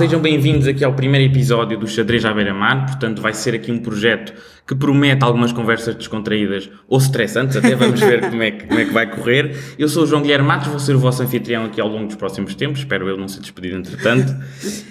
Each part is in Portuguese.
Sejam bem-vindos aqui ao primeiro episódio do Xadrez à Beira-Mar. Portanto, vai ser aqui um projeto que promete algumas conversas descontraídas ou estressantes, até vamos ver como é, que, como é que vai correr. Eu sou o João Guilherme Matos, vou ser o vosso anfitrião aqui ao longo dos próximos tempos, espero eu não ser despedido entretanto.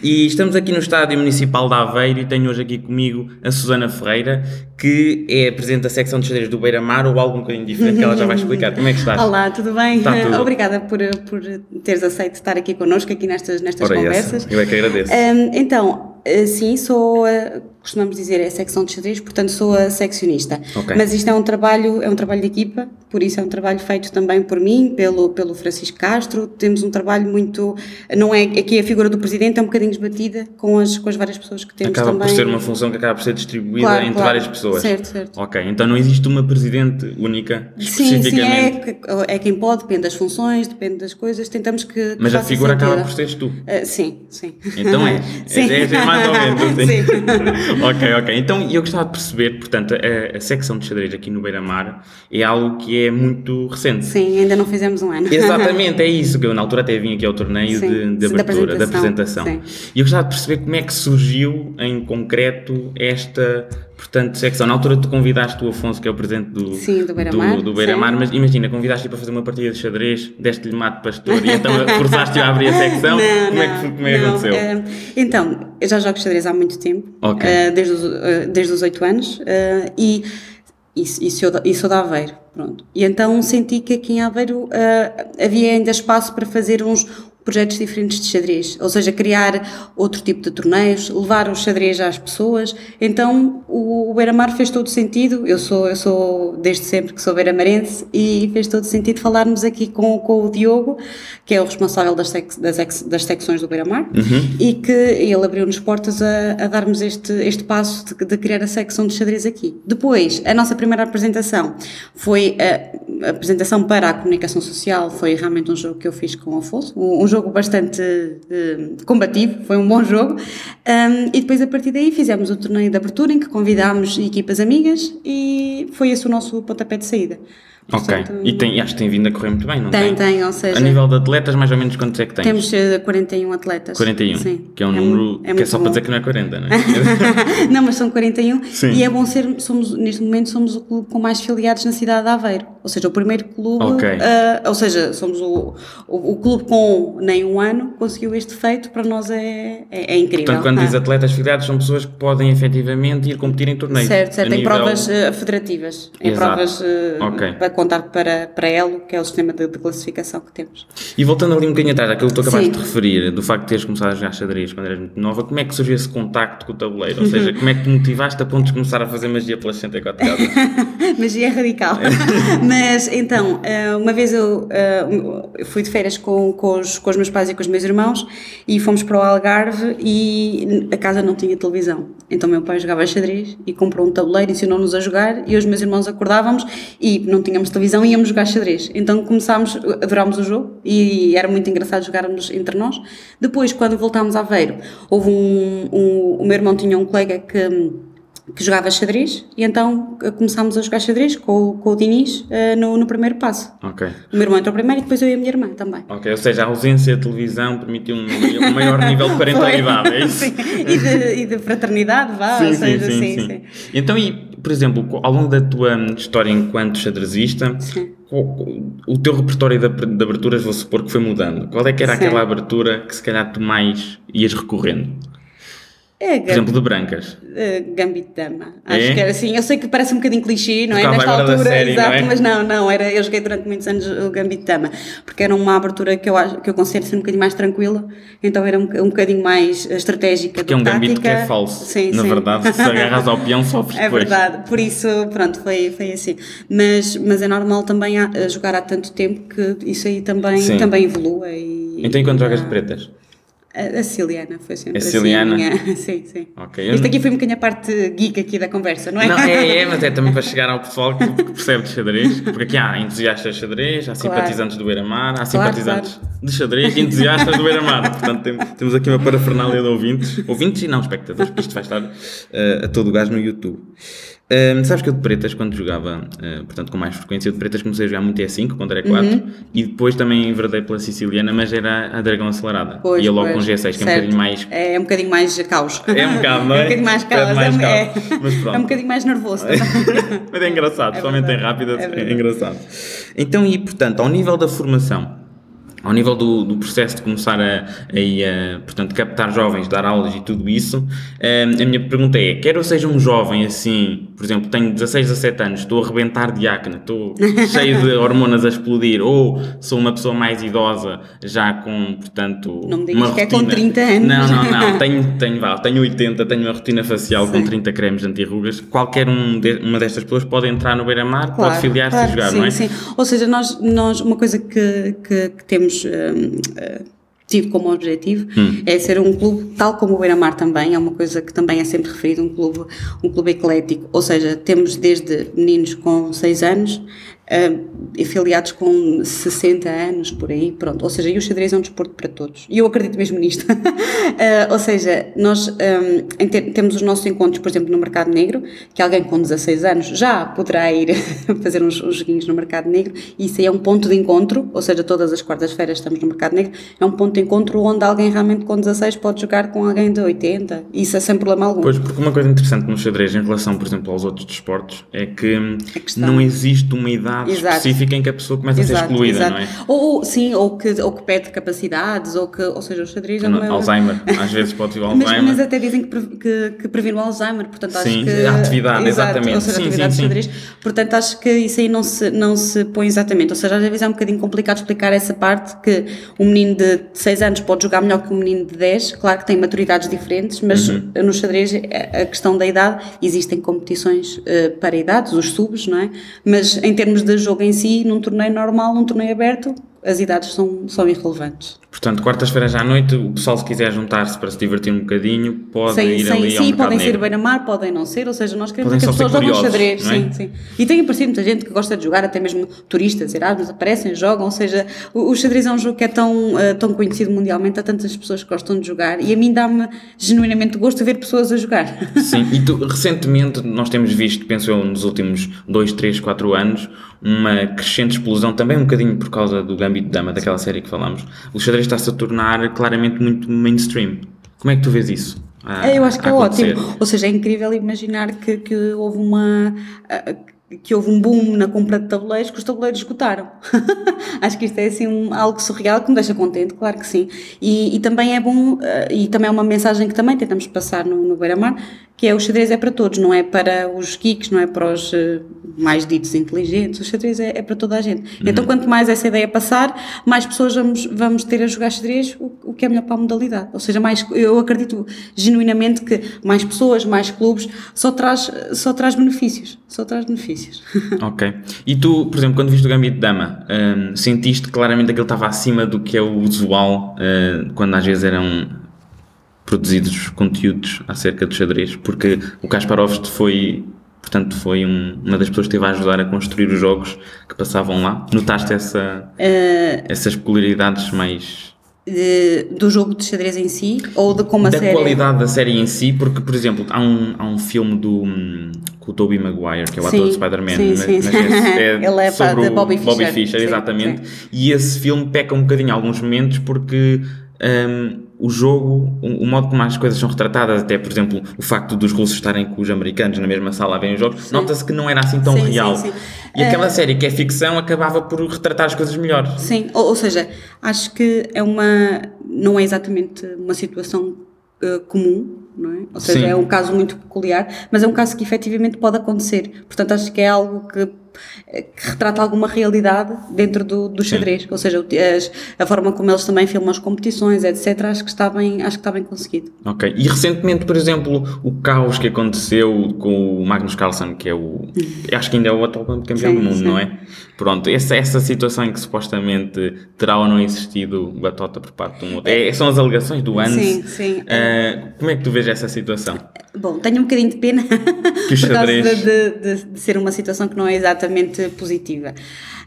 E estamos aqui no Estádio Municipal de Aveiro e tenho hoje aqui comigo a Susana Ferreira, que é Presidente da Secção de Xadrez do Beira-Mar ou algo um bocadinho diferente que ela já vai explicar. Como é que estás? Olá, tudo bem? Está tudo. Obrigada por, por teres aceito estar aqui connosco, aqui nestas, nestas Ora, conversas. essa. Eu é que agradeço. Hum, então, eh, sim, sou, a- costumamos dizer, é a secção de xadrez, portanto sou a seccionista. Ok. Mas isto é um trabalho, é um trabalho de equipa, por isso é um trabalho feito também por mim, pelo, pelo Francisco Castro. Temos um trabalho muito, não é, aqui a figura do presidente é um bocadinho esbatida com as, com as várias pessoas que temos Acaba também. por ser uma função que acaba por ser distribuída Claro, entre claro. várias pessoas. Certo, certo. Ok, então não existe uma presidente única, Sim, sim, é, especificamente. é quem pode, depende das funções, depende das coisas, tentamos que. que Mas a figura acaba por seres tu. Ah, sim, sim. Então é. Sim. É, é mais ou menos assim. Sim. Ok, ok. Então eu gostava de perceber, portanto, a, a secção de xadrez aqui no Beira-Mar é algo que é muito recente. Sim, ainda não fizemos um ano. Exatamente, é isso que eu na altura até vim aqui ao torneio Sim, de, de da abertura, da apresentação. apresentação, E eu gostava de perceber como é que surgiu em concreto esta, portanto, secção. Na altura tu convidaste o Afonso, que é o presidente do, Sim, do Beira-Mar, do, do sim. mas imagina, convidaste-o para fazer uma partida de xadrez, deste-lhe mate pastor e então forçaste-o a abrir a secção. Não, como é não, que, como é que aconteceu? Eh, então, eu já jogo xadrez há muito tempo, Ok. eh, desde, os, eh, desde os 8 anos, e, e, e, sou da, e sou de Aveiro, pronto. E então senti que aqui em Aveiro havia ainda espaço para fazer uns projetos diferentes de xadrez, ou seja, criar outro tipo de torneios, levar o xadrez às pessoas. Então o, o Beira-Mar fez todo sentido. Eu sou, eu sou desde sempre que sou beiramarense e fez todo sentido falarmos aqui com, com o Diogo, que é o responsável das, sec, das, ex- das secções do Beira-Mar, e que ele abriu-nos portas a, a darmos este, este passo de, de criar a secção de xadrez aqui. Depois, a nossa primeira apresentação foi a, a apresentação para a comunicação social, foi realmente um jogo que eu fiz com o Afonso, um, um jogo bastante eh, combativo, foi um bom jogo, Um, e depois a partir daí fizemos o torneio de abertura em que convidámos equipas amigas e foi esse o nosso pontapé de saída. Ok, Portanto, e tem, acho que tem vindo a correr muito bem, não Tem, tem? tem, ou seja- A nível de atletas, mais ou menos quantos é que tens? Temos eh, 41 atletas. 41, Sim. que é um mu- número que é só para bom. dizer que não é 40, não é? não, mas são 41 Sim. e é bom ser, somos, neste momento somos o clube com mais filiados na cidade de Aveiro, ou seja, o primeiro clube, Ok. ah, ou seja, somos o, o, o clube com nem um ano conseguiu este feito, para nós é, é, é incrível. Portanto, quando Ah. diz atletas filiados, são pessoas que podem efetivamente ir competir em torneios. Certo, certo, em nível- provas eh, federativas, em Exato. provas eh, Ok. para contar para, para Elo, que é o sistema de, de classificação que temos. E voltando ali um bocadinho atrás, àquilo que tu acabaste Sim. de referir, do facto de teres começado a jogar xadrez quando eras muito nova, como é que surgiu esse contacto com o tabuleiro? Ou seja, como é que te motivaste a ponto de começar a fazer magia pelas 64 casas? Magia é radical. Mas então, eh, uma vez eu eh, fui de férias com, com, os, com os meus pais e com os meus irmãos e fomos para o Algarve e a casa não tinha televisão. Então meu pai jogava xadrez e comprou um tabuleiro, ensinou-nos a jogar e os meus irmãos acordávamos e não tínhamos televisão e íamos jogar xadrez. Então começámos, adorámos o jogo e era muito engraçado jogarmos entre nós. Depois, quando voltámos a Aveiro, houve um, um o meu irmão tinha um colega que que jogava xadrez e então eh, começámos a jogar xadrez com, o- com o Diniz eh, no, no primeiro passo. O meu irmão entrou primeiro e depois eu e a minha irmã também. Ok, ou seja, a ausência de televisão permitiu um, um maior nível de parentalidade, é isso? Sim. E, de, e de fraternidade, vá, ou seja, sim, sim. Então, e, por exemplo, ao longo da tua hum, história enquanto xadrezista, Sim. o teu repertório de, aberturas, vou supor que foi mudando. Qual é que era Sim. aquela abertura que se calhar tu mais ias recorrendo? É, Por exemplo, de brancas. Eh, Gambit de Dama. Acho É? que era assim. Eu sei que parece um bocadinho clichê, não é? Nesta altura, série, não exato, é? mas não, não. Era, eu joguei durante muitos anos o Gambit Dama, porque era uma abertura que eu, que eu considero ser um bocadinho mais tranquila, então era um, um bocadinho mais estratégica. Que é um do gambito que é falso. Sim, Na sim. verdade, se agarras ao peão, sofres É depois. verdade, por isso, pronto, foi, foi assim. Mas, mas é normal também há- jogar há tanto tempo que isso aí também, Sim. também evolua. E, Então, e quando jogas de pretas? A, Ciliana foi sempre A assim, Ciliana? minha- sim, sim. Ok, eu Isto aqui foi um bocadinho a parte geek aqui da conversa, não é? Não, é, é, mas é também para chegar ao pessoal que, que percebe de xadrez, porque aqui há entusiastas de xadrez, há Claro. simpatizantes do Beira-Mar, há Claro, simpatizantes de xadrez e entusiastas do Beira-Mar. Portanto, tem- temos aqui uma parafernália de ouvintes, ouvintes e não espectadores, porque isto vai estar eh, a todo o gás no YouTube. Hum, sabes que eu de pretas, quando jogava, uh, portanto com mais frequência, eu de pretas comecei a jogar muito E5, quando era 4, uhum. e depois também enverdei pela siciliana, mas era a dragão acelerada. Pois, Ia logo pois, com G6, que certo. é um bocadinho mais. É, é um bocadinho mais caos. É um bocado, não é? É um bocadinho mais caos. mais é, caos. É, mas pronto. é um bocadinho mais nervoso. mas é engraçado, é somente em rápida, é, é engraçado. Então, e portanto, ao nível da formação ao nível do, do, processo de começar a, a, a, portanto, captar jovens, dar aulas e tudo isso, a minha pergunta é, quer eu seja um jovem assim, por exemplo, tenho 16, 17 anos, estou a arrebentar de acne, estou cheio de hormonas a explodir, ou sou uma pessoa mais idosa, já com, portanto, Não me digas que rotina... é com 30 anos. Não, não, não, tenho, tenho, vá, tenho 80, tenho uma rotina facial sim. com 30 cremes anti-rugas, qualquer um de, uma destas pessoas pode entrar no beira-mar, claro, pode filiar-se claro, e jogar, sim, não é? Sim, ou seja, nós, nós uma coisa que, que, que temos temos tido como objetivo hum. é ser um clube tal como o Beira-Mar também, é uma coisa que também é sempre referido, um clube, um clube eclético, ou seja, temos desde meninos com 6 anos uh, afiliados com 60 anos, por aí, pronto. Ou seja, e o xadrez é um desporto para todos. E eu acredito mesmo nisto. uh, ou seja, nós um, ter, temos os nossos encontros, por exemplo, no mercado negro, que alguém com 16 anos já poderá ir fazer uns, uns joguinhos no mercado negro, e isso aí é um ponto de encontro, ou seja, todas as quartas-feiras estamos no mercado negro, é um ponto de encontro onde alguém realmente com 16 pode jogar com alguém de 80, isso é sem problema algum. Pois, porque uma coisa interessante no xadrez em relação, por exemplo, aos outros desportos, é que não existe uma idade exato. específica em que a pessoa começa exato, a ser excluída, exato. não é? Ou, sim, ou que, ou que perde capacidades, ou que, ou seja, o xadrez... Não, é Alzheimer, às vezes pode vir o Alzheimer. Mas, mas até dizem que, que, que previne o Alzheimer, portanto acho sim, que... a atividade, exatamente. Ou seja, sim, a atividade sim, xadrez. Portanto, acho que isso aí não se, não se põe exatamente. Ou seja, às vezes é um bocadinho complicado explicar essa parte que um menino de 6 anos pode jogar melhor que um menino de 10, claro que tem maturidades diferentes, mas uhum. no xadrez a questão da idade, existem competições uh, para idades, os subs, não é? Mas em termos de jogo em si, num torneio normal, num torneio aberto, as idades são, são irrelevantes. Portanto, quartas-feiras à noite, o pessoal se quiser juntar-se para se divertir um bocadinho, pode sim, ir sim, ali sim, ao Sim, podem negro. ser beira-mar, podem não ser, ou seja, nós queremos podem que as pessoas jogam xadrez. É? Sim, sim. E tem aparecido muita gente que gosta de jogar, até mesmo turistas, Erasmus, aparecem, jogam, ou seja, o, o xadrez é um jogo que é tão, uh, tão conhecido mundialmente, há tantas pessoas que gostam de jogar, e a mim dá-me genuinamente gosto de ver pessoas a jogar. Sim, e tu, recentemente nós temos visto, penso eu, nos últimos 2, 3, 4 anos, uma crescente explosão, também um bocadinho por causa do Gambit de Dama, daquela série que falámos. O xadrez está-se a tornar claramente muito mainstream. Como é que tu vês isso? A, eu acho que é ótimo. Ou seja, é incrível imaginar que, que houve uma que houve um boom na compra de tabuleiros que os tabuleiros esgotaram. Acho que isto é assim um, algo surreal que me deixa contente, claro que sim. E, e também é bom, uh, e também é uma mensagem que também tentamos passar no, no Beira-Mar, que é o xadrez é para todos, não é para os geeks, não é para os uh, mais ditos inteligentes, o xadrez é, é para toda a gente. Uhum. Então quanto mais essa ideia passar, mais pessoas vamos, vamos ter a jogar xadrez, o, o que é melhor para a modalidade. Ou seja, mais, eu acredito genuinamente que mais pessoas, mais clubes, só traz, só traz benefícios, só traz benefícios. Ok. E tu, por exemplo, quando viste o Gambito de Dama, um, sentiste claramente que ele estava acima do que é o usual uh, quando às vezes eram produzidos conteúdos acerca do xadrez? Porque o Kasparov foi, portanto, foi um, uma das pessoas que esteve a ajudar a construir os jogos que passavam lá. Notaste essa, uh... essas peculiaridades mais de, do jogo de xadrez em si ou de como a da série. Da qualidade da série em si, porque, por exemplo, há um, há um filme do. com o Tobey Maguire, que é o sim, ator de Spider-Man, sim, mas, sim. mas é, Ele é sobre de Bobby Fischer. Bobby Fischer, exatamente. E esse filme peca um bocadinho em alguns momentos porque. Um, o jogo, o, o, modo como as coisas são retratadas, até por exemplo o facto dos russos estarem com os americanos na mesma sala a verem os jogos, nota-se que não era assim tão sim, real. Sim, sim. E aquela uh, série que é ficção acabava por retratar as coisas melhor. Sim, ou, ou seja, acho que é uma. não é exatamente uma situação uh, comum, não é? Ou seja, é um caso muito peculiar, mas é um caso que efetivamente pode acontecer. Portanto, acho que é algo que que retrata alguma realidade dentro do, do xadrez, Sim. ou seja, as, a forma como eles também filmam as competições, etc. Acho que está bem, acho que está bem conseguido. Ok. E recentemente, por exemplo, o caos que aconteceu com o Magnus Carlsen, que é o, acho que ainda é o atual campeão sim, do mundo, sim. não é? Pronto, essa, essa situação em que supostamente terá ou não existido batota por parte de um outro. É, são as alegações do ANS. Sim, sim. Uh, como é que tu vês essa situação? Bom, tenho um bocadinho de pena por causa de, de, de, ser uma situação que não é exatamente positiva.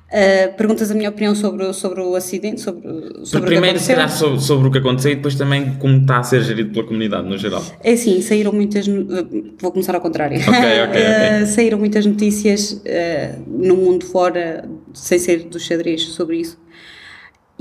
Uh, perguntas a minha opinião sobre, sobre o acidente, sobre, sobre primeiro será sobre, sobre, o que aconteceu e depois também como está a ser gerido pela comunidade no geral. É sim, saíram muitas. Vou começar ao contrário. Ok, ok. okay. Uh, saíram muitas notícias uh, no mundo fora, sem ser do xadrez, sobre isso.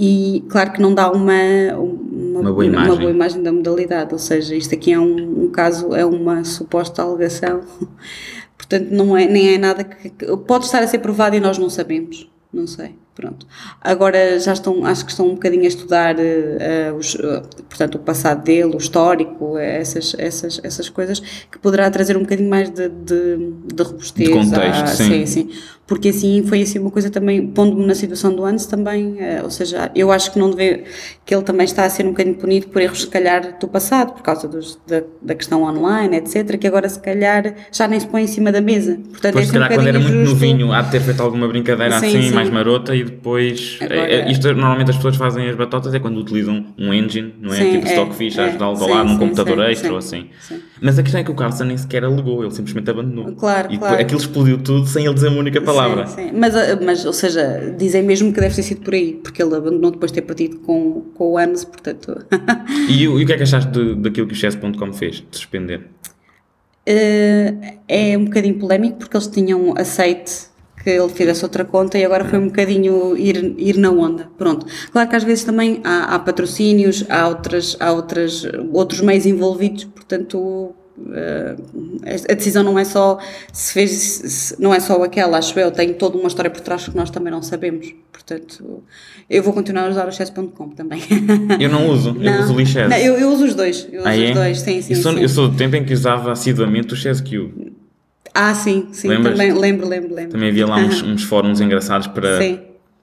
E claro que não dá uma, uma, uma, boa, imagem. uma boa imagem da modalidade, ou seja, isto aqui é um, um caso, é uma suposta alegação, portanto não é, nem é nada que, que pode estar a ser provado e nós não sabemos não sei, pronto. Agora já estão, acho que estão um bocadinho a estudar, uh, os, uh, portanto, o passado dele, o histórico, essas, essas, essas coisas, que poderá trazer um bocadinho mais de, de, de robustez. De contexto, sim. sim. sim. Porque assim, foi assim uma coisa também, pondo-me na situação do Antes também, uh, ou seja, eu acho que não deve, que ele também está a ser um bocadinho punido por erros, se calhar, do passado, por causa dos, da, da questão online, etc., que agora, se calhar, já nem se põe em cima da mesa. Portanto, pois, é se calhar, um quando era muito novinho, há de ter feito alguma brincadeira sim, assim, sim. mais marota, e depois. Agora, é, isto, normalmente as pessoas fazem as batotas é quando utilizam um engine, não é? Sim, tipo é, Stockfish, é, ajudá-los a lá num computador extra ou assim. Mas a questão é que o Carlson nem sequer alegou, ele simplesmente abandonou. Claro, e claro. aquilo explodiu tudo sem ele dizer uma única palavra. Sim, sim. Mas, eh, mas, ou seja, dizem mesmo que deve ter sido por aí, porque ele abandonou depois de ter partido com, com o ANS, portanto. e, e, o que é que achaste de, daquilo que o chess.com fez, de suspender? Uh, é um bocadinho polémico porque eles tinham aceite que ele fizesse outra conta e agora foi um bocadinho ir, ir na onda. Pronto. Claro que às vezes também há, há patrocínios, há, outras, há outras, outros meios envolvidos, portanto Uh, a decisão não é só se fez, se, não é só aquela, acho eu, tem toda uma história por trás que nós também não sabemos. Portanto, eu vou continuar a usar o chess.com também. Eu não uso, não, eu uso o Lichess. Eu, eu, uso os dois, eu uso ah, é? os dois, sim, sim, eu sou, sim. Eu sou do tempo em que usava assiduamente o ChessQ. Ah, sim, sim, Lembras? também lembro, lembro, lembro. Também havia lá uns, uns fóruns engraçados para. Sim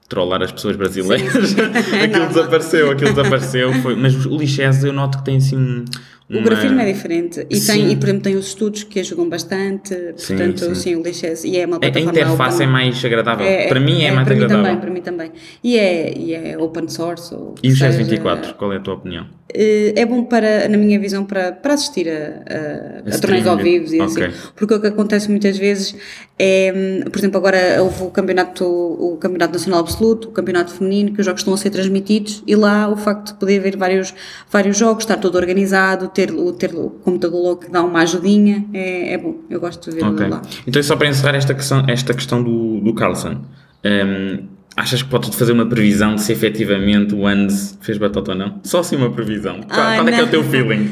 trollar as pessoas brasileiras. aquilo desapareceu, aquilo desapareceu. Foi, mas o Lichess eu noto que tem assim o grafismo é diferente e, tem, e, por exemplo, tem os estudos que ajudam bastante, sim, portanto, sim, sim o Lixes, e é uma plataforma A interface é mais agradável, é, para mim é, é mais para agradável. Mim também, para mim também, e é, e é open source. e o Chess 24, qual é a tua opinião? Eh, é bom para, na minha visão, para, para assistir a, a, a, torneios ao vivo e assim. okay. assim, porque o que acontece muitas vezes é, por exemplo, agora houve o campeonato, o campeonato nacional absoluto, o campeonato feminino, que os jogos estão a ser transmitidos e lá o facto de poder ver vários, vários jogos, estar todo organizado, ter, ter o computador logo que dá uma ajudinha, é, é bom, eu gosto de ver okay. lá. Então, só para encerrar esta questão, esta questão do, do Carlson, um, achas que podes fazer uma previsão de se efetivamente o Andes fez batota ou não? Só assim uma previsão. Qual, ah, qual é que é o teu feeling?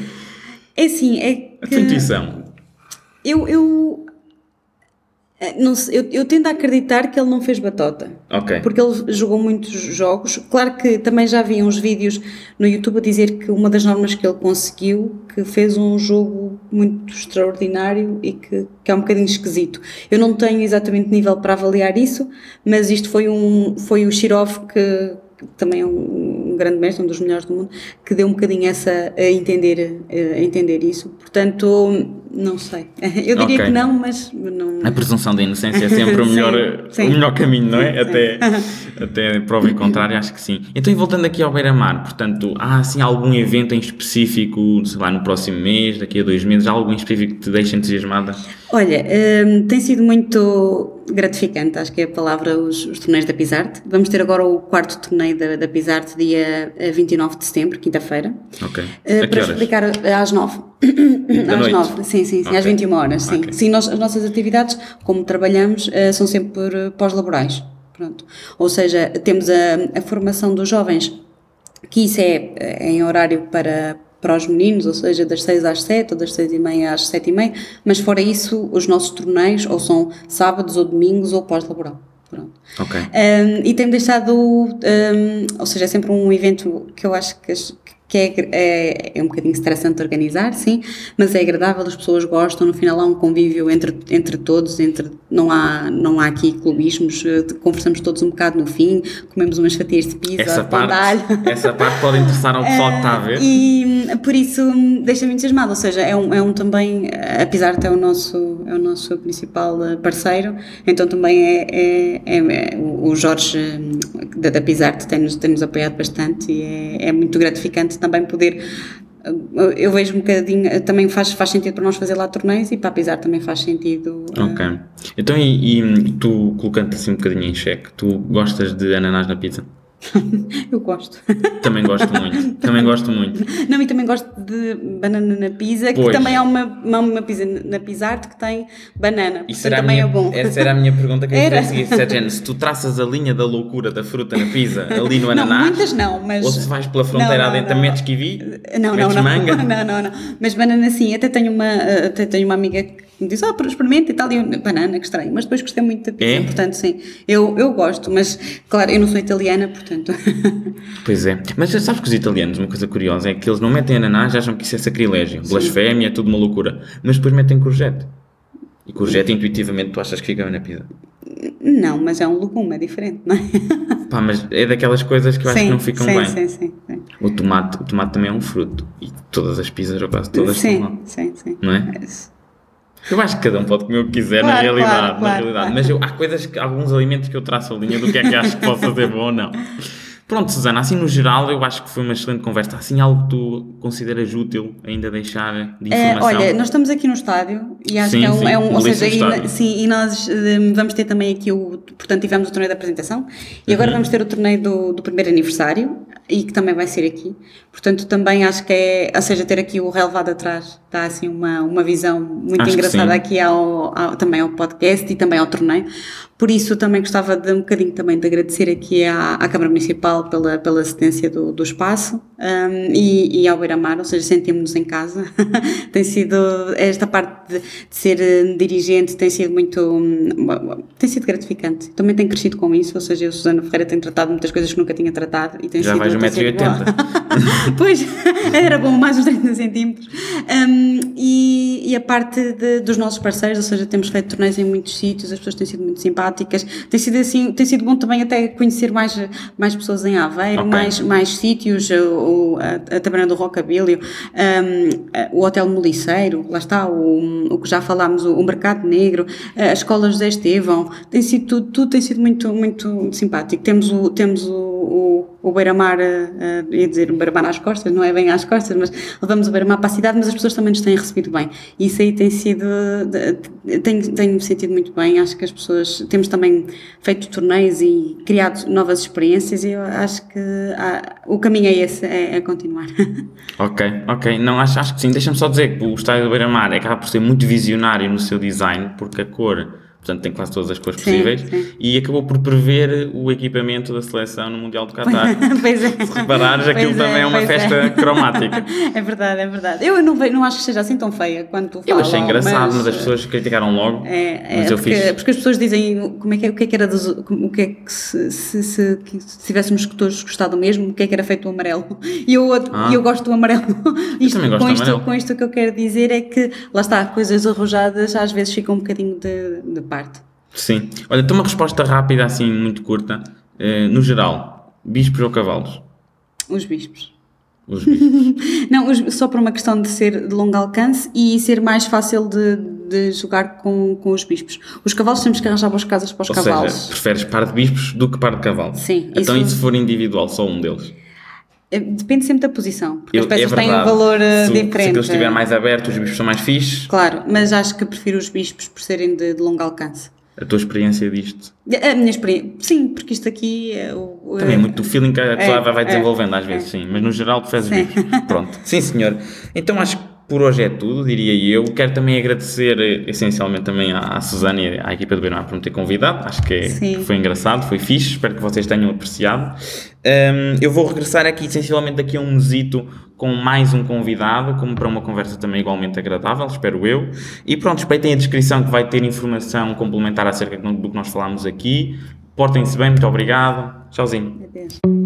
É assim, é que... A tua intuição. Eu, eu é, não, eu, eu tendo a acreditar que ele não fez batota. Ok. Porque ele jogou muitos jogos. Claro que também já vi uns vídeos no YouTube a dizer que uma das normas que ele conseguiu, que fez um jogo muito extraordinário e que, que é um bocadinho esquisito. Eu não tenho exatamente nível para avaliar isso, mas isto foi, um, foi o Shirov que, que também é um, um, grande mestre, um dos melhores do mundo, que deu um bocadinho essa a entender, a entender isso. Portanto, não sei. Eu diria okay. que não, mas não. A presunção da inocência é sempre o melhor, sim, sim. o melhor caminho, não é? Até, até prova em contrário, acho que sim. Então, e voltando aqui ao Beira-Mar, portanto, há assim algum evento em específico, sei lá, no próximo mês, daqui a dois meses, há algum específico que te deixa entusiasmada? Olha, hum, tem sido muito gratificante, acho que é a palavra, os, os torneios da Pisarte. Vamos ter agora o quarto torneio da, da Pisarte, dia 29 eh, de setembro, quinta-feira. Ok. Uh, para explicar às 9. Às 9, sim, sim, sim okay. às 21 horas, sim. Okay. Sim, nós, as nossas atividades, como trabalhamos, uh, são sempre pós-laborais. Pronto. Ou seja, temos a, a formação dos jovens, que isso é, é em horário para, para os meninos, ou seja, das 6 às 7 ou das 6 e meia às 7 e meia, mas fora isso, os nossos torneios ou são sábados ou domingos ou pós-laboral. Pronto. Ok. Um, e tem deixado, um, ou seja, é sempre um evento que eu acho que, que é, é, é, um bocadinho estressante organizar, sim, mas é agradável, as pessoas gostam, no final há um convívio entre, entre todos, entre, não, há, não há aqui clubismos, eh, conversamos todos um bocado no fim, comemos umas fatias de pizza, essa parte, essa parte pode interessar ao pessoal que está a ver. E por isso deixa-me entusiasmado, ou seja, é um, é um também, apesar de ter o nosso, é o nosso principal eh, parceiro, então também é, é, é, é o Jorge da, da Pisarte tem-nos tem -nos apoiado bastante e é, é muito gratificante também poder eu vejo um bocadinho, também faz, faz sentido para nós fazer lá torneios e para Pisar também faz sentido. Ok. Uh... Então, e, e tu, colocando assim um bocadinho em xeque, tu gostas de ananás na pizza? Eu gosto. Também gosto muito. Também gosto muito. Não, e também gosto de banana na pizza, que pois. também há uma, uma pizza na Pizzart que tem banana. Isso era também minha, é bom. Essa era a minha pergunta que eu queria seguir. Se, se tu traças a linha da loucura da fruta na pizza ali no ananás. Não, muitas não, mas. Ou se vais pela fronteira não, não, adentro, metes kiwi? Não, não, não. Manga? Não, não, não. Mas banana sim. Até tenho uma, até tenho uma amiga que me disse, ah, experimenta e tal, e eu, banana, que estranho, mas depois gostei muito da pizza, é? portanto, sim, eu, eu gosto, mas, claro, eu não sou italiana, portanto... Pois é, mas sabes que os italianos, uma coisa curiosa, é que eles não metem ananás, acham que isso é sacrilégio, sim. blasfémia, é tudo uma loucura, mas depois metem courgette, e courgette, intuitivamente, tu achas que fica bem na pizza? Não, mas é um legume, é diferente, não é? Pá, mas é daquelas coisas que eu acho sim, que não ficam sim, bem. Sim, sim, sim. O tomate, o tomate também é um fruto, e todas as pizzas, ou quase todas, sim, são lá. Sim, sim. Não é? é eu acho que cada um pode comer o que quiser claro, na realidade, claro, na claro, realidade. mas eu, há coisas, alguns alimentos que eu traço a linha do que é que acho que posso fazer bom ou não. Pronto, Susana, assim no geral eu acho que foi uma excelente conversa. Assim algo que tu consideras útil ainda deixar de é, informação? É, olha, nós estamos aqui no estádio e acho sim, que é um, sim, é um ou seja, e, sim, e nós um, vamos ter também aqui o, portanto tivemos o torneio da apresentação e agora uhum. vamos ter o torneio do, do primeiro aniversário e que também vai ser aqui. Portanto, também acho que é, ou seja, ter aqui o relevado atrás, dá assim uma, uma visão muito acho engraçada aqui ao, ao, também ao podcast e também ao torneio. Por isso, também gostava de um bocadinho também de agradecer aqui à, à Câmara Municipal pela, pela cedência do, do espaço um, e, e ao Beira-Mar, ou seja, sentimos-nos em casa. tem sido, esta parte de, de, ser eh, dirigente tem sido muito, um, tem sido gratificante. Também tenho crescido com isso, ou seja, eu, Susana Ferreira, tenho tratado muitas coisas que nunca tinha tratado e tem Já sido... vais 1,80m. pois, era bom, mais uns 30 centímetros. Um, e, e a parte de, dos nossos parceiros, ou seja, temos feito torneios em muitos sítios, as pessoas têm sido muito simpáticas Tem sido assim, tem sido bom também até conhecer mais, mais pessoas em Aveiro, okay. mais, mais sítios, o, a, a Taberna do Rockabilly, um, o Hotel Moliceiro, lá está, o, o que já falámos, o, o Mercado Negro, a Escola José Estevão, tem sido tudo, tudo tem sido muito, muito simpático. Temos o, temos o, o, o Beira-Mar, uh, ia dizer o Beira-Mar às costas, não é bem às costas, mas levamos o Beira-Mar para a cidade, mas as pessoas também nos têm recebido bem. Isso aí tem sido, tenho, tenho sentido muito bem, acho que as pessoas, temos também feito torneios e criado novas experiências e eu acho que há, o caminho é esse, é, é continuar. Ok, ok, não, acho, acho que sim, deixa-me só dizer que o estádio do Beira-Mar acaba por ser muito visionário no seu design, porque a cor portanto tem quase todas as cores sim, possíveis, sim. e acabou por prever o equipamento da seleção no Mundial do Qatar. pois é. Se reparares, aquilo pois também é, é uma festa é. cromática. É verdade, é verdade. Eu não, não acho que seja assim tão feia falas. Eu achei engraçado, mas, mas, as pessoas criticaram logo. É, é mas eu porque, fiz... porque as pessoas dizem como é que, é, o que é que era dos, o que é que se, se, se, se tivéssemos todos gostado mesmo, o que é que era feito o amarelo. E eu, ah. eu gosto do amarelo. Isto, eu com, isto, amarelo. com isto o que eu quero dizer é que lá está, coisas arrojadas às vezes ficam um bocadinho de, de parte. Sim. Olha, tem uma resposta rápida, assim, muito curta. Uh, no geral, bispos ou cavalos? Os bispos. Os bispos. não, os, só por uma questão de ser de longo alcance e ser mais fácil de, de jogar com, com os bispos. Os cavalos temos que arranjar boas casas para os ou cavalos. Seja, preferes par de bispos do que par de cavalos? Sim. Então, isso... e se for individual, só um deles? Eh, depende sempre da posição, porque Eu, as peças é têm um valor uh, se, diferente. Se eles estiverem mais abertos, os bispos são mais fixes. Claro, mas acho que prefiro os bispos por serem de, de longo alcance a tua experiência disto? A minha experiência, sim, porque isto aqui é o. Também é muito o feeling que a pessoa é, vai desenvolvendo é, às vezes, é. sim, mas no geral tu fazes vídeos. Pronto. Sim, senhor. Então acho que por hoje é tudo, diria eu. Quero também agradecer eh, essencialmente também à, Susana e à equipa do Beirão por me ter convidado. Acho que, é, que, foi engraçado, foi fixe. Espero que vocês tenham apreciado. Um, eu vou regressar aqui essencialmente daqui a um mesito com mais um convidado, como para uma conversa também igualmente agradável, espero eu. E pronto, respeitem a descrição que vai ter informação complementar acerca do que nós falámos aqui. Portem-se bem, muito obrigado. Tchauzinho. Adeus.